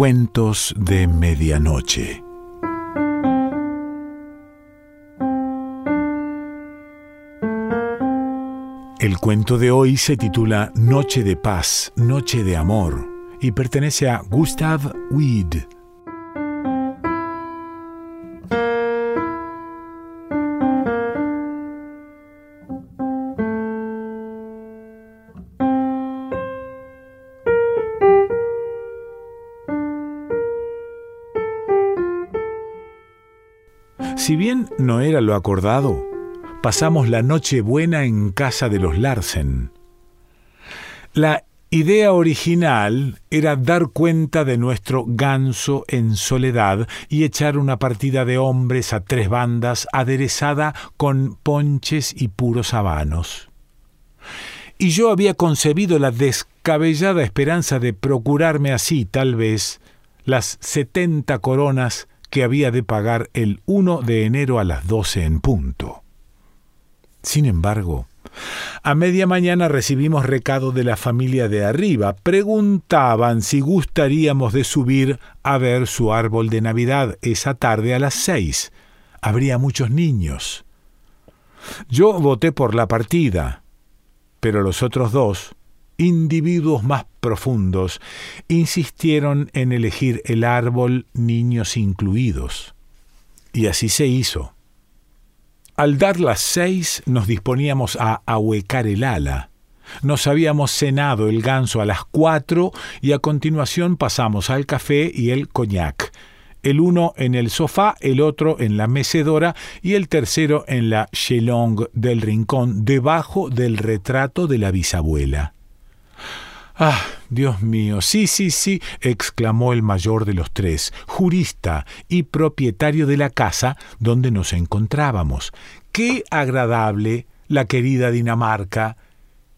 Cuentos de Medianoche. El cuento de hoy se titula Noche de Paz, Noche de Amor y pertenece a Gustav Weed. Si bien no era lo acordado, pasamos la noche buena en casa de los Larsen. La idea original era dar cuenta de nuestro ganso en soledad y echar una partida de hombres a tres bandas aderezada con ponches y puros habanos. Y yo había concebido la descabellada esperanza de procurarme así, tal vez, las setenta coronas que había de pagar el 1 de enero a las 12 en punto. Sin embargo, a media mañana recibimos recado de la familia de arriba. Preguntaban si gustaríamos de subir a ver su árbol de Navidad esa tarde a las seis. Habría muchos niños. Yo voté por la partida, pero los otros dos individuos más profundos insistieron en elegir el árbol niños incluidos. Y así se hizo. Al dar las seis nos disponíamos a ahuecar el ala. Nos habíamos cenado el ganso a las cuatro y a continuación pasamos al café y el coñac. El uno en el sofá, el otro en la mecedora y el tercero en la chelong del rincón, debajo del retrato de la bisabuela. Ah, Dios mío, sí, sí, sí, exclamó el mayor de los tres, jurista y propietario de la casa donde nos encontrábamos. Qué agradable la querida Dinamarca.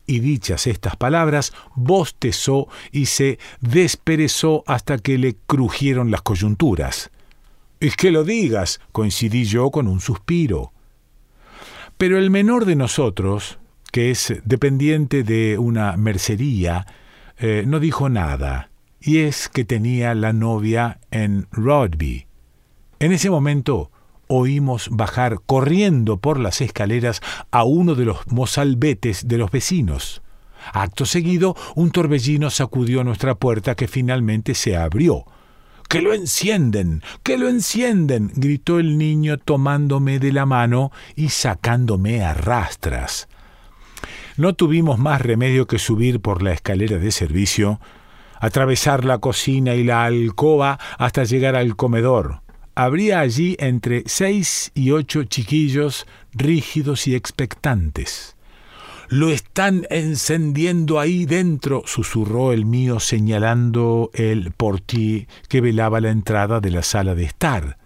Y dichas estas palabras, bostezó y se desperezó hasta que le crujieron las coyunturas. Es que lo digas, coincidí yo con un suspiro. Pero el menor de nosotros, que es dependiente de una mercería, eh, no dijo nada, y es que tenía la novia en Rodby. En ese momento oímos bajar corriendo por las escaleras a uno de los mozalbetes de los vecinos. Acto seguido, un torbellino sacudió nuestra puerta que finalmente se abrió. ¡Que lo encienden! ¡Que lo encienden! gritó el niño tomándome de la mano y sacándome a rastras. No tuvimos más remedio que subir por la escalera de servicio, atravesar la cocina y la alcoba hasta llegar al comedor. Habría allí entre seis y ocho chiquillos rígidos y expectantes. Lo están encendiendo ahí dentro, susurró el mío señalando el portier que velaba la entrada de la sala de estar.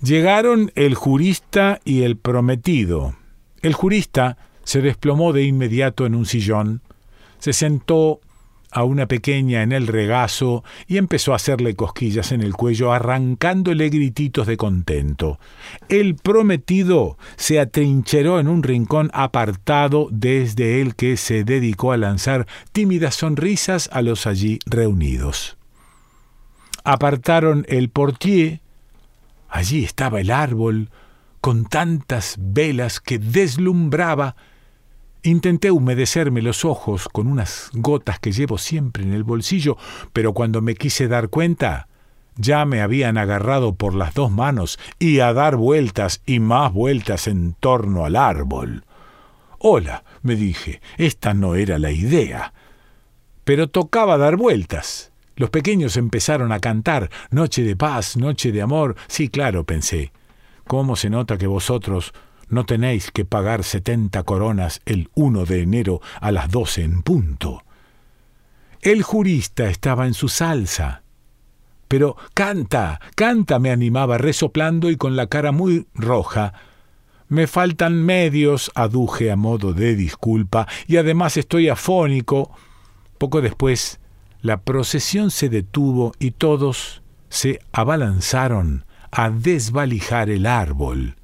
Llegaron el jurista y el prometido. El jurista se desplomó de inmediato en un sillón, se sentó a una pequeña en el regazo y empezó a hacerle cosquillas en el cuello, arrancándole grititos de contento. El prometido se atrincheró en un rincón apartado desde el que se dedicó a lanzar tímidas sonrisas a los allí reunidos. Apartaron el portier. Allí estaba el árbol, con tantas velas que deslumbraba Intenté humedecerme los ojos con unas gotas que llevo siempre en el bolsillo, pero cuando me quise dar cuenta, ya me habían agarrado por las dos manos y a dar vueltas y más vueltas en torno al árbol. Hola, me dije, esta no era la idea. Pero tocaba dar vueltas. Los pequeños empezaron a cantar Noche de paz, noche de amor. Sí, claro, pensé. ¿Cómo se nota que vosotros no tenéis que pagar setenta coronas el 1 de enero a las doce en punto. El jurista estaba en su salsa. Pero canta, canta, me animaba resoplando y con la cara muy roja. Me faltan medios, aduje a modo de disculpa, y además estoy afónico. Poco después, la procesión se detuvo y todos se abalanzaron a desvalijar el árbol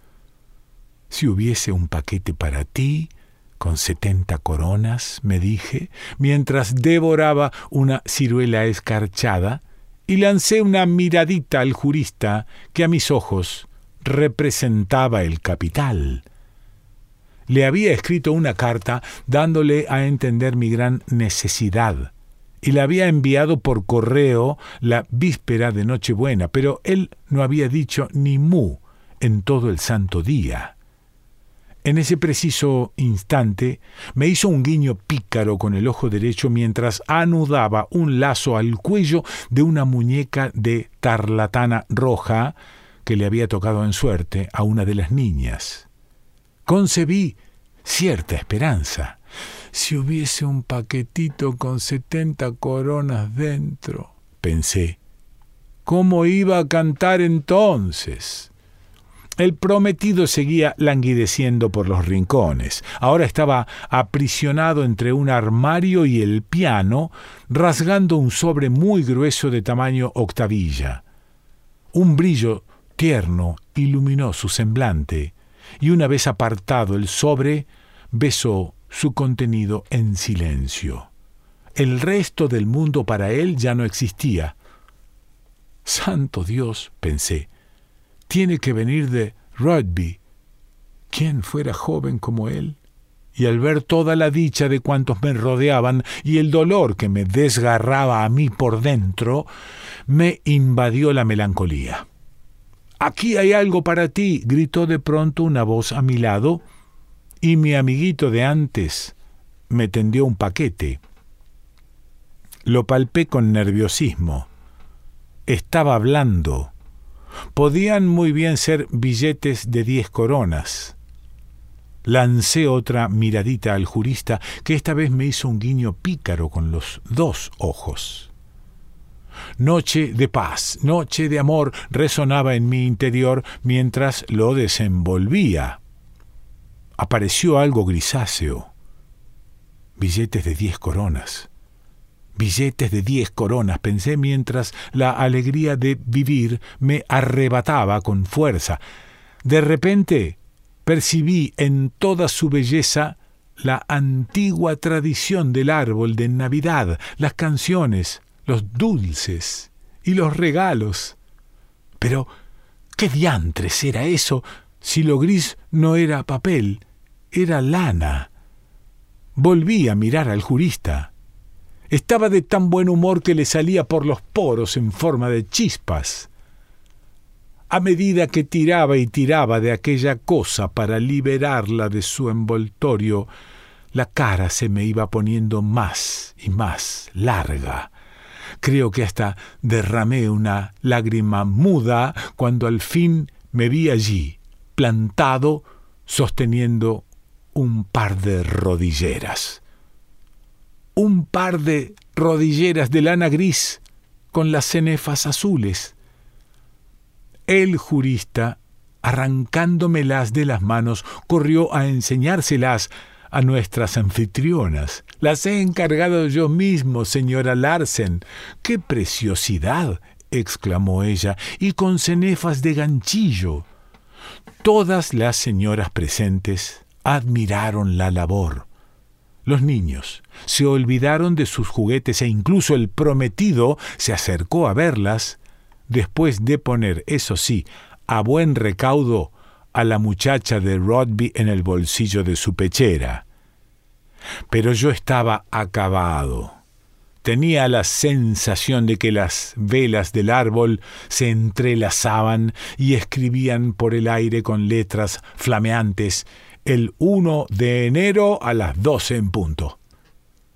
si hubiese un paquete para ti, con setenta coronas, me dije, mientras devoraba una ciruela escarchada y lancé una miradita al jurista que a mis ojos representaba el capital. Le había escrito una carta dándole a entender mi gran necesidad y la había enviado por correo la víspera de Nochebuena, pero él no había dicho ni mu en todo el santo día. En ese preciso instante me hizo un guiño pícaro con el ojo derecho mientras anudaba un lazo al cuello de una muñeca de tarlatana roja que le había tocado en suerte a una de las niñas. Concebí cierta esperanza. Si hubiese un paquetito con setenta coronas dentro, pensé, ¿cómo iba a cantar entonces? El prometido seguía languideciendo por los rincones. Ahora estaba aprisionado entre un armario y el piano, rasgando un sobre muy grueso de tamaño octavilla. Un brillo tierno iluminó su semblante, y una vez apartado el sobre, besó su contenido en silencio. El resto del mundo para él ya no existía. Santo Dios, pensé, tiene que venir de Rugby. ¿Quién fuera joven como él? Y al ver toda la dicha de cuantos me rodeaban y el dolor que me desgarraba a mí por dentro, me invadió la melancolía. Aquí hay algo para ti, gritó de pronto una voz a mi lado, y mi amiguito de antes me tendió un paquete. Lo palpé con nerviosismo. Estaba hablando podían muy bien ser billetes de diez coronas. Lancé otra miradita al jurista, que esta vez me hizo un guiño pícaro con los dos ojos. Noche de paz, noche de amor resonaba en mi interior mientras lo desenvolvía. Apareció algo grisáceo. Billetes de diez coronas. Billetes de diez coronas, pensé mientras la alegría de vivir me arrebataba con fuerza. De repente percibí en toda su belleza la antigua tradición del árbol de Navidad, las canciones, los dulces y los regalos. Pero, ¿qué diantres era eso si lo gris no era papel, era lana? Volví a mirar al jurista. Estaba de tan buen humor que le salía por los poros en forma de chispas. A medida que tiraba y tiraba de aquella cosa para liberarla de su envoltorio, la cara se me iba poniendo más y más larga. Creo que hasta derramé una lágrima muda cuando al fin me vi allí, plantado, sosteniendo un par de rodilleras un par de rodilleras de lana gris con las cenefas azules. El jurista, arrancándomelas de las manos, corrió a enseñárselas a nuestras anfitrionas. Las he encargado yo mismo, señora Larsen. ¡Qué preciosidad! exclamó ella, y con cenefas de ganchillo. Todas las señoras presentes admiraron la labor. Los niños se olvidaron de sus juguetes e incluso el prometido se acercó a verlas, después de poner, eso sí, a buen recaudo a la muchacha de Rodby en el bolsillo de su pechera. Pero yo estaba acabado. Tenía la sensación de que las velas del árbol se entrelazaban y escribían por el aire con letras flameantes el 1 de enero a las 12 en punto.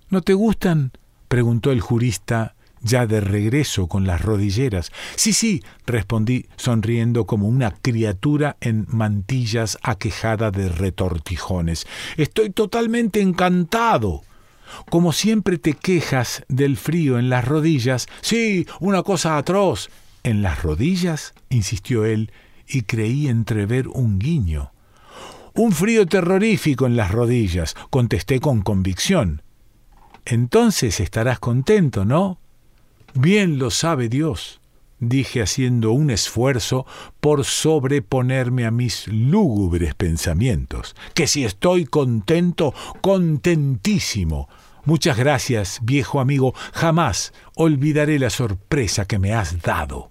¿No te gustan? preguntó el jurista ya de regreso con las rodilleras. Sí, sí, respondí sonriendo como una criatura en mantillas aquejada de retortijones. Estoy totalmente encantado. Como siempre te quejas del frío en las rodillas. Sí, una cosa atroz. ¿En las rodillas? insistió él, y creí entrever un guiño. Un frío terrorífico en las rodillas, contesté con convicción. Entonces estarás contento, ¿no? Bien lo sabe Dios, dije haciendo un esfuerzo por sobreponerme a mis lúgubres pensamientos, que si estoy contento, contentísimo. Muchas gracias, viejo amigo. Jamás olvidaré la sorpresa que me has dado.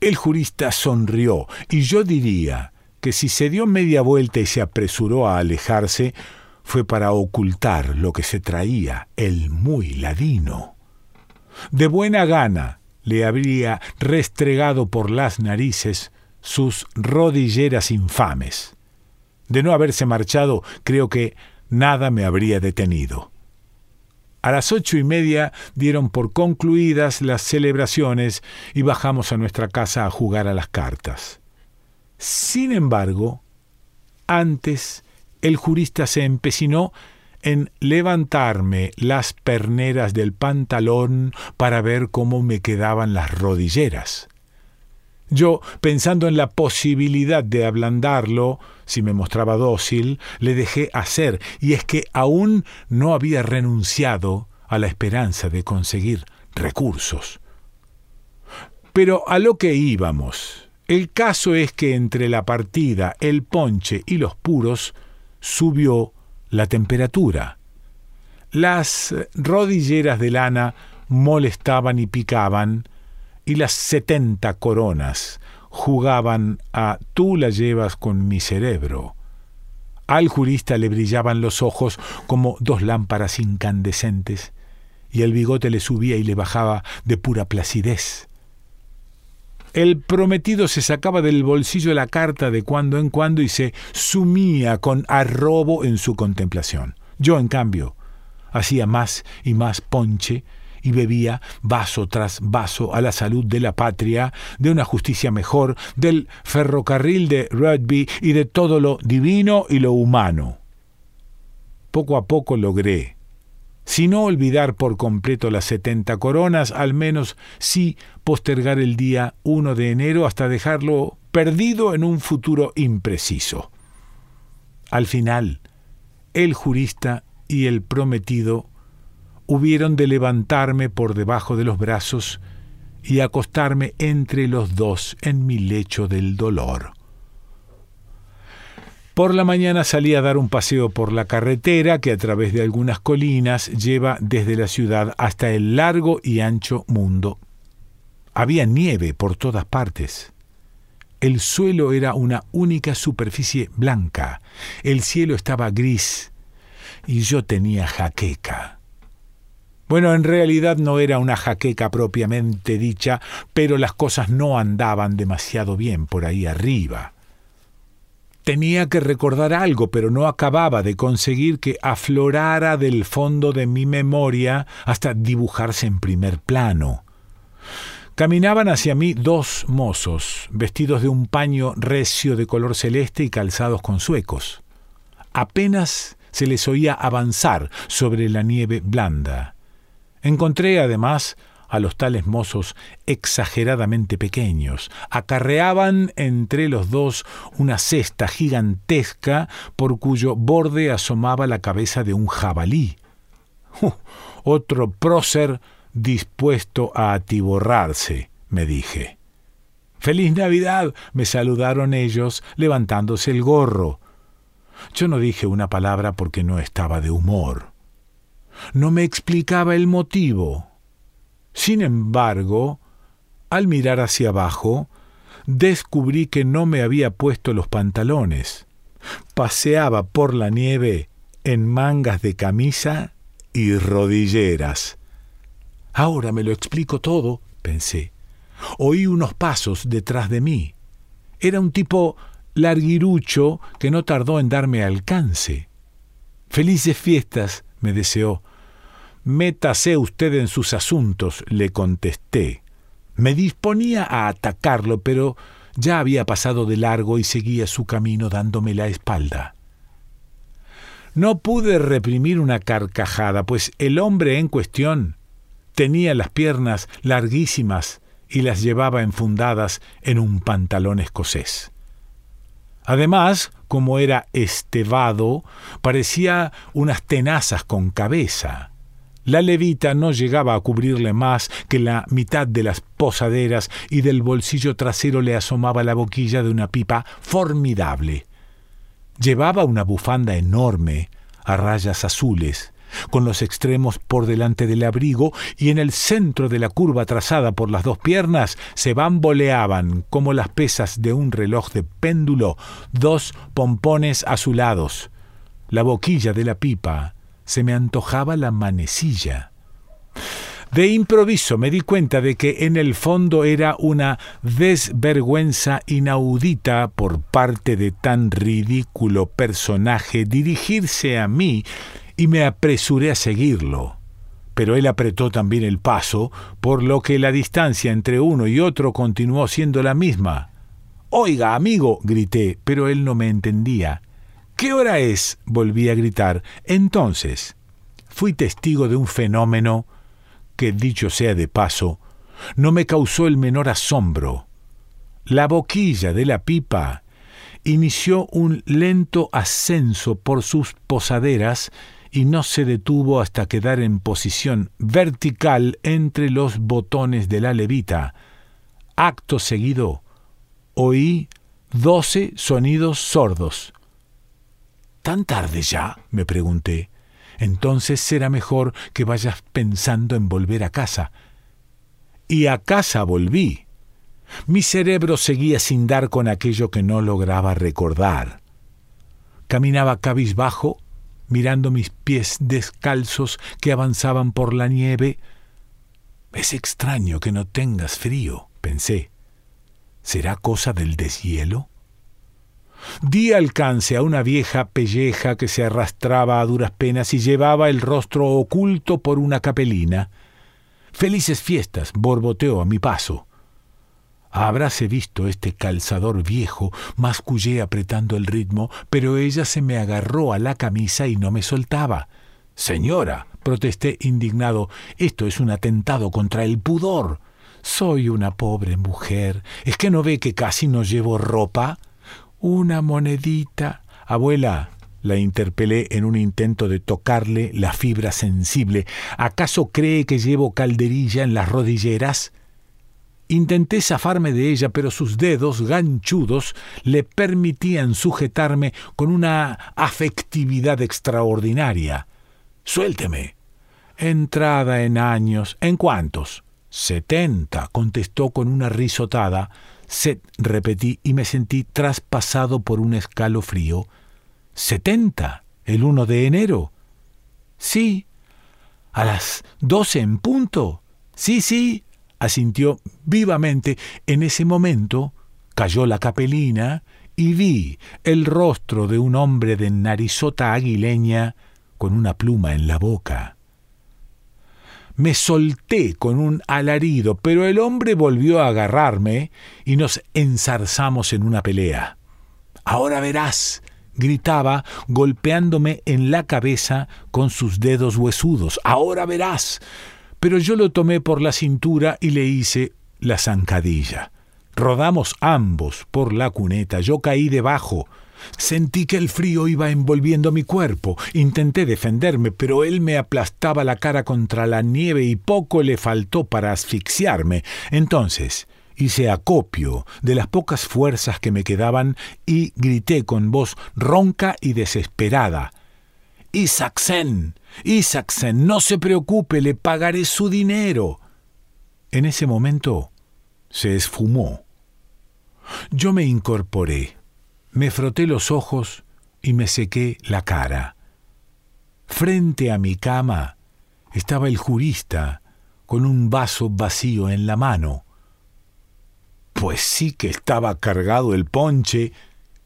El jurista sonrió, y yo diría que si se dio media vuelta y se apresuró a alejarse, fue para ocultar lo que se traía el muy ladino. De buena gana le habría restregado por las narices sus rodilleras infames. De no haberse marchado, creo que nada me habría detenido. A las ocho y media dieron por concluidas las celebraciones y bajamos a nuestra casa a jugar a las cartas. Sin embargo, antes el jurista se empecinó en levantarme las perneras del pantalón para ver cómo me quedaban las rodilleras. Yo, pensando en la posibilidad de ablandarlo, si me mostraba dócil, le dejé hacer, y es que aún no había renunciado a la esperanza de conseguir recursos. Pero a lo que íbamos. El caso es que entre la partida, el ponche y los puros subió la temperatura. Las rodilleras de lana molestaban y picaban, y las setenta coronas jugaban a tú la llevas con mi cerebro. Al jurista le brillaban los ojos como dos lámparas incandescentes, y el bigote le subía y le bajaba de pura placidez. El prometido se sacaba del bolsillo la carta de cuando en cuando y se sumía con arrobo en su contemplación. Yo, en cambio, hacía más y más ponche y bebía vaso tras vaso a la salud de la patria, de una justicia mejor, del ferrocarril de Rugby y de todo lo divino y lo humano. Poco a poco logré, si no olvidar por completo las setenta coronas, al menos sí postergar el día 1 de enero hasta dejarlo perdido en un futuro impreciso. Al final, el jurista y el prometido hubieron de levantarme por debajo de los brazos y acostarme entre los dos en mi lecho del dolor. Por la mañana salí a dar un paseo por la carretera que a través de algunas colinas lleva desde la ciudad hasta el largo y ancho mundo. Había nieve por todas partes. El suelo era una única superficie blanca, el cielo estaba gris y yo tenía jaqueca. Bueno, en realidad no era una jaqueca propiamente dicha, pero las cosas no andaban demasiado bien por ahí arriba. Tenía que recordar algo, pero no acababa de conseguir que aflorara del fondo de mi memoria hasta dibujarse en primer plano. Caminaban hacia mí dos mozos, vestidos de un paño recio de color celeste y calzados con suecos. Apenas se les oía avanzar sobre la nieve blanda. Encontré además a los tales mozos exageradamente pequeños. Acarreaban entre los dos una cesta gigantesca por cuyo borde asomaba la cabeza de un jabalí. Uh, otro prócer dispuesto a atiborrarse, me dije. Feliz Navidad, me saludaron ellos, levantándose el gorro. Yo no dije una palabra porque no estaba de humor. No me explicaba el motivo. Sin embargo, al mirar hacia abajo, descubrí que no me había puesto los pantalones. Paseaba por la nieve en mangas de camisa y rodilleras. Ahora me lo explico todo, pensé. Oí unos pasos detrás de mí. Era un tipo larguirucho que no tardó en darme alcance. Felices fiestas, me deseó. Métase usted en sus asuntos, le contesté. Me disponía a atacarlo, pero ya había pasado de largo y seguía su camino dándome la espalda. No pude reprimir una carcajada, pues el hombre en cuestión tenía las piernas larguísimas y las llevaba enfundadas en un pantalón escocés. Además, como era estevado, parecía unas tenazas con cabeza. La levita no llegaba a cubrirle más que la mitad de las posaderas y del bolsillo trasero le asomaba la boquilla de una pipa formidable. Llevaba una bufanda enorme, a rayas azules, con los extremos por delante del abrigo, y en el centro de la curva trazada por las dos piernas se bamboleaban, como las pesas de un reloj de péndulo, dos pompones azulados. La boquilla de la pipa se me antojaba la manecilla. De improviso me di cuenta de que en el fondo era una desvergüenza inaudita por parte de tan ridículo personaje dirigirse a mí y me apresuré a seguirlo. Pero él apretó también el paso, por lo que la distancia entre uno y otro continuó siendo la misma. Oiga, amigo, grité, pero él no me entendía. ¿Qué hora es? volví a gritar. Entonces, fui testigo de un fenómeno que, dicho sea de paso, no me causó el menor asombro. La boquilla de la pipa inició un lento ascenso por sus posaderas y no se detuvo hasta quedar en posición vertical entre los botones de la levita. Acto seguido, oí doce sonidos sordos. ¿Tan tarde ya? me pregunté. Entonces será mejor que vayas pensando en volver a casa. Y a casa volví. Mi cerebro seguía sin dar con aquello que no lograba recordar. Caminaba cabizbajo mirando mis pies descalzos que avanzaban por la nieve. Es extraño que no tengas frío, pensé. ¿Será cosa del deshielo? Di alcance a una vieja pelleja que se arrastraba a duras penas y llevaba el rostro oculto por una capelina. Felices fiestas, borboteó a mi paso. Habráse visto este calzador viejo, mascullé apretando el ritmo, pero ella se me agarró a la camisa y no me soltaba. Señora, protesté indignado, esto es un atentado contra el pudor. Soy una pobre mujer. ¿Es que no ve que casi no llevo ropa? Una monedita. Abuela, la interpelé en un intento de tocarle la fibra sensible. ¿Acaso cree que llevo calderilla en las rodilleras? Intenté zafarme de ella, pero sus dedos ganchudos le permitían sujetarme con una afectividad extraordinaria. Suélteme. Entrada en años. ¿En cuántos? Setenta, contestó con una risotada. Set, repetí, y me sentí traspasado por un escalofrío. ¿Setenta? ¿El uno de enero? Sí. ¿A las doce en punto? Sí, sí asintió vivamente. En ese momento cayó la capelina y vi el rostro de un hombre de narizota aguileña con una pluma en la boca. Me solté con un alarido, pero el hombre volvió a agarrarme y nos enzarzamos en una pelea. Ahora verás, gritaba, golpeándome en la cabeza con sus dedos huesudos. Ahora verás pero yo lo tomé por la cintura y le hice la zancadilla. Rodamos ambos por la cuneta, yo caí debajo. Sentí que el frío iba envolviendo mi cuerpo. Intenté defenderme, pero él me aplastaba la cara contra la nieve y poco le faltó para asfixiarme. Entonces hice acopio de las pocas fuerzas que me quedaban y grité con voz ronca y desesperada. Isaacsen, Isaacsen, no se preocupe, le pagaré su dinero. En ese momento se esfumó. Yo me incorporé, me froté los ojos y me sequé la cara. Frente a mi cama estaba el jurista con un vaso vacío en la mano. Pues sí que estaba cargado el ponche,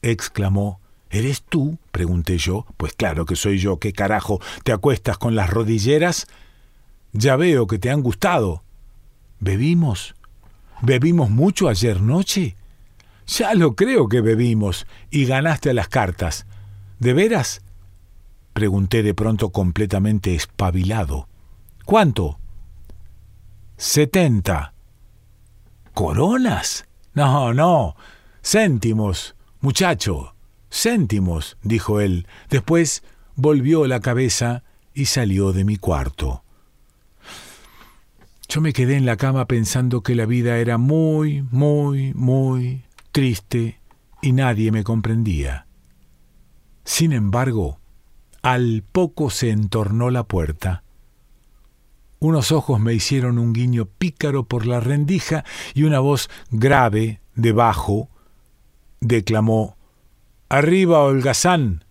exclamó. ¿Eres tú? pregunté yo. Pues claro que soy yo. ¿Qué carajo? ¿Te acuestas con las rodilleras? Ya veo que te han gustado. ¿Bebimos? ¿Bebimos mucho ayer noche? Ya lo creo que bebimos y ganaste las cartas. ¿De veras? Pregunté de pronto completamente espabilado. ¿Cuánto? Setenta. ¿Coronas? No, no. Céntimos, muchacho. Céntimos, dijo él. Después volvió la cabeza y salió de mi cuarto. Yo me quedé en la cama pensando que la vida era muy, muy, muy triste y nadie me comprendía. Sin embargo, Al poco se entornó la puerta. Unos ojos me hicieron un guiño pícaro por la rendija y una voz grave, debajo, declamó Arriba, holgazán.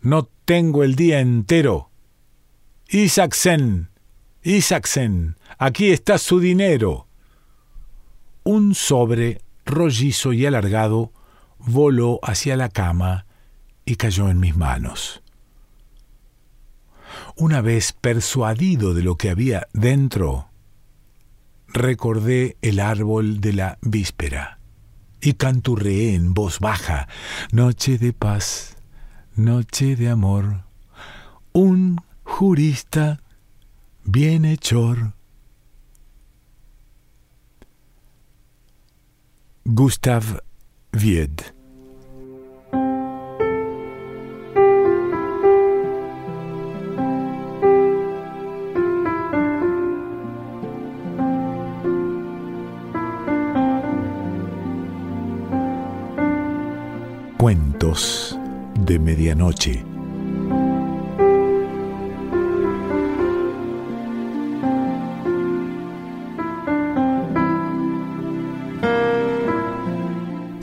No tengo el día entero. Isaacsen, Isaacsen, aquí está su dinero. Un sobre rollizo y alargado voló hacia la cama y cayó en mis manos. Una vez persuadido de lo que había dentro, recordé el árbol de la víspera y canturreé en voz baja, Noche de paz, noche de amor, un jurista bienhechor. Gustav Wied Cuentos de Medianoche.